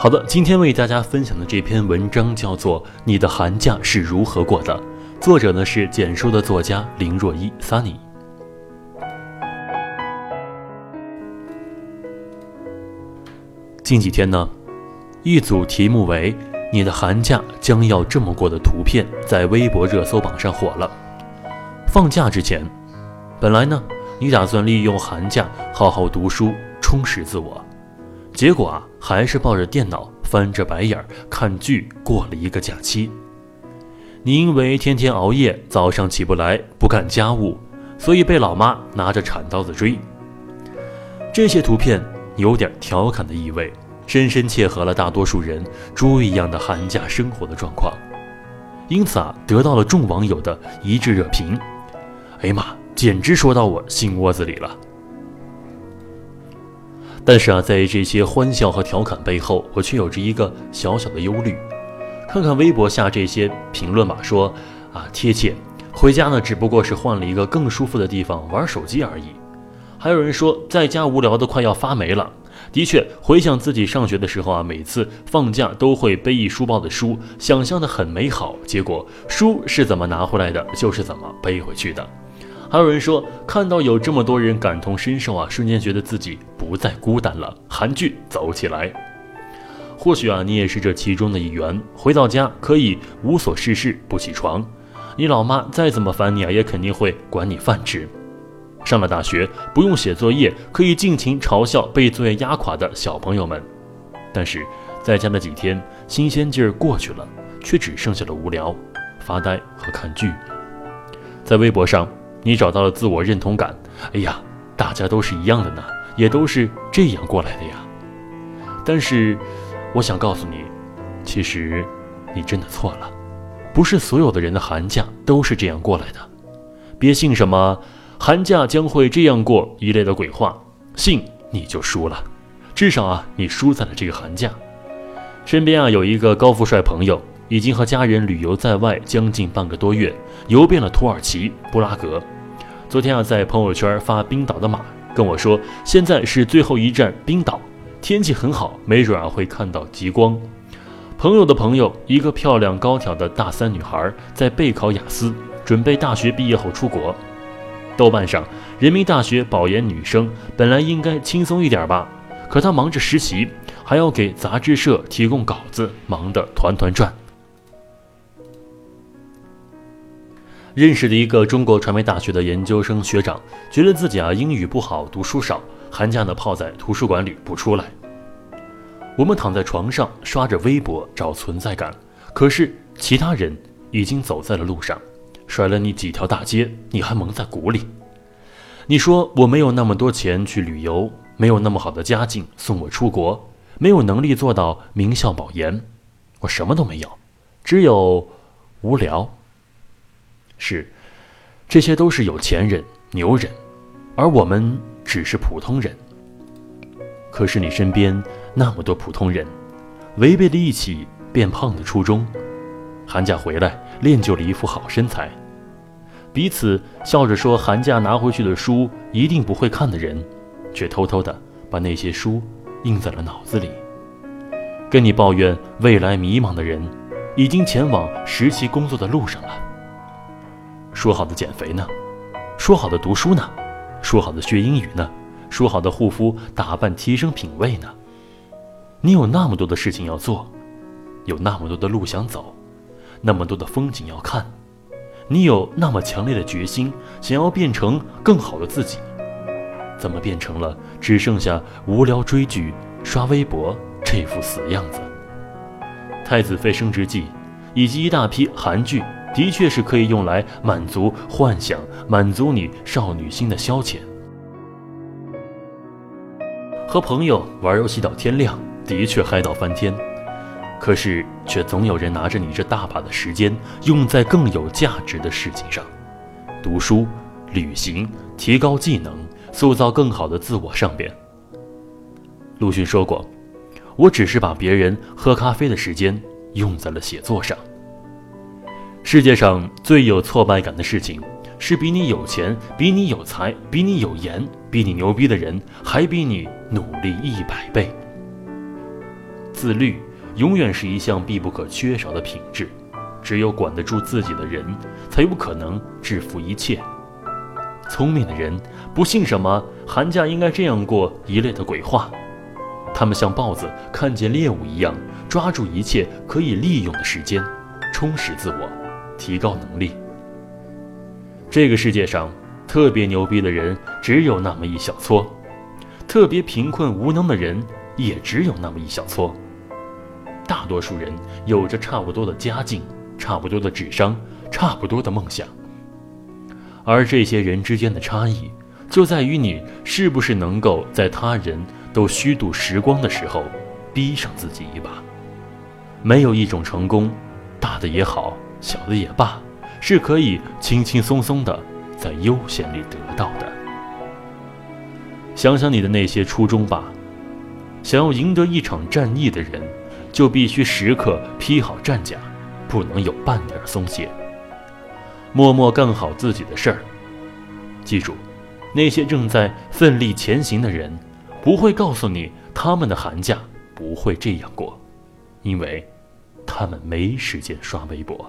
好的，今天为大家分享的这篇文章叫做《你的寒假是如何过的》，作者呢是简书的作家林若一 Sunny。近几天呢，一组题目为“你的寒假将要这么过”的图片在微博热搜榜上火了。放假之前，本来呢，你打算利用寒假好好读书，充实自我。结果啊，还是抱着电脑翻着白眼儿看剧过了一个假期。你因为天天熬夜，早上起不来，不干家务，所以被老妈拿着铲刀子追。这些图片有点调侃的意味，深深切合了大多数人猪一样的寒假生活的状况，因此啊，得到了众网友的一致热评。哎呀妈，简直说到我心窝子里了。但是啊，在这些欢笑和调侃背后，我却有着一个小小的忧虑。看看微博下这些评论吧，说啊贴切，回家呢只不过是换了一个更舒服的地方玩手机而已。还有人说在家无聊的快要发霉了。的确，回想自己上学的时候啊，每次放假都会背一书包的书，想象的很美好，结果书是怎么拿回来的，就是怎么背回去的。还有人说，看到有这么多人感同身受啊，瞬间觉得自己不再孤单了。韩剧走起来，或许啊，你也是这其中的一员。回到家可以无所事事不起床，你老妈再怎么烦你啊，也肯定会管你饭吃。上了大学不用写作业，可以尽情嘲笑被作业压垮的小朋友们。但是在家的几天新鲜劲儿过去了，却只剩下了无聊、发呆和看剧。在微博上。你找到了自我认同感，哎呀，大家都是一样的呢，也都是这样过来的呀。但是，我想告诉你，其实你真的错了，不是所有的人的寒假都是这样过来的。别信什么“寒假将会这样过”一类的鬼话，信你就输了。至少啊，你输在了这个寒假。身边啊有一个高富帅朋友。已经和家人旅游在外将近半个多月，游遍了土耳其、布拉格。昨天啊，在朋友圈发冰岛的马，跟我说现在是最后一站冰岛，天气很好，没准啊会看到极光。朋友的朋友，一个漂亮高挑的大三女孩，在备考雅思，准备大学毕业后出国。豆瓣上，人民大学保研女生本来应该轻松一点吧，可她忙着实习，还要给杂志社提供稿子，忙得团团转。认识的一个中国传媒大学的研究生学长，觉得自己啊英语不好，读书少，寒假呢泡在图书馆里不出来。我们躺在床上刷着微博找存在感，可是其他人已经走在了路上，甩了你几条大街，你还蒙在鼓里。你说我没有那么多钱去旅游，没有那么好的家境送我出国，没有能力做到名校保研，我什么都没有，只有无聊。是，这些都是有钱人、牛人，而我们只是普通人。可是你身边那么多普通人，违背了一起变胖的初衷，寒假回来练就了一副好身材，彼此笑着说寒假拿回去的书一定不会看的人，却偷偷的把那些书印在了脑子里。跟你抱怨未来迷茫的人，已经前往实习工作的路上了。说好的减肥呢？说好的读书呢？说好的学英语呢？说好的护肤打扮提升品味呢？你有那么多的事情要做，有那么多的路想走，那么多的风景要看，你有那么强烈的决心想要变成更好的自己，怎么变成了只剩下无聊追剧、刷微博这副死样子？《太子妃升职记》以及一大批韩剧。的确是可以用来满足幻想、满足你少女心的消遣。和朋友玩游戏到天亮，的确嗨到翻天。可是，却总有人拿着你这大把的时间，用在更有价值的事情上：读书、旅行、提高技能、塑造更好的自我上边。陆逊说过：“我只是把别人喝咖啡的时间用在了写作上。”世界上最有挫败感的事情，是比你有钱、比你有才、比你有颜、比你牛逼的人，还比你努力一百倍。自律。永远是一项必不可缺少的品质，只有管得住自己的人，才有可能制服一切。聪明的人不信什么寒假应该这样过一类的鬼话，他们像豹子看见猎物一样，抓住一切可以利用的时间，充实自我，提高能力。这个世界上特别牛逼的人只有那么一小撮，特别贫困无能的人也只有那么一小撮。大多数人有着差不多的家境、差不多的智商、差不多的梦想，而这些人之间的差异，就在于你是不是能够在他人都虚度时光的时候，逼上自己一把。没有一种成功，大的也好，小的也罢，是可以轻轻松松的在悠闲里得到的。想想你的那些初衷吧，想要赢得一场战役的人。就必须时刻披好战甲，不能有半点松懈。默默干好自己的事儿。记住，那些正在奋力前行的人，不会告诉你他们的寒假不会这样过，因为他们没时间刷微博。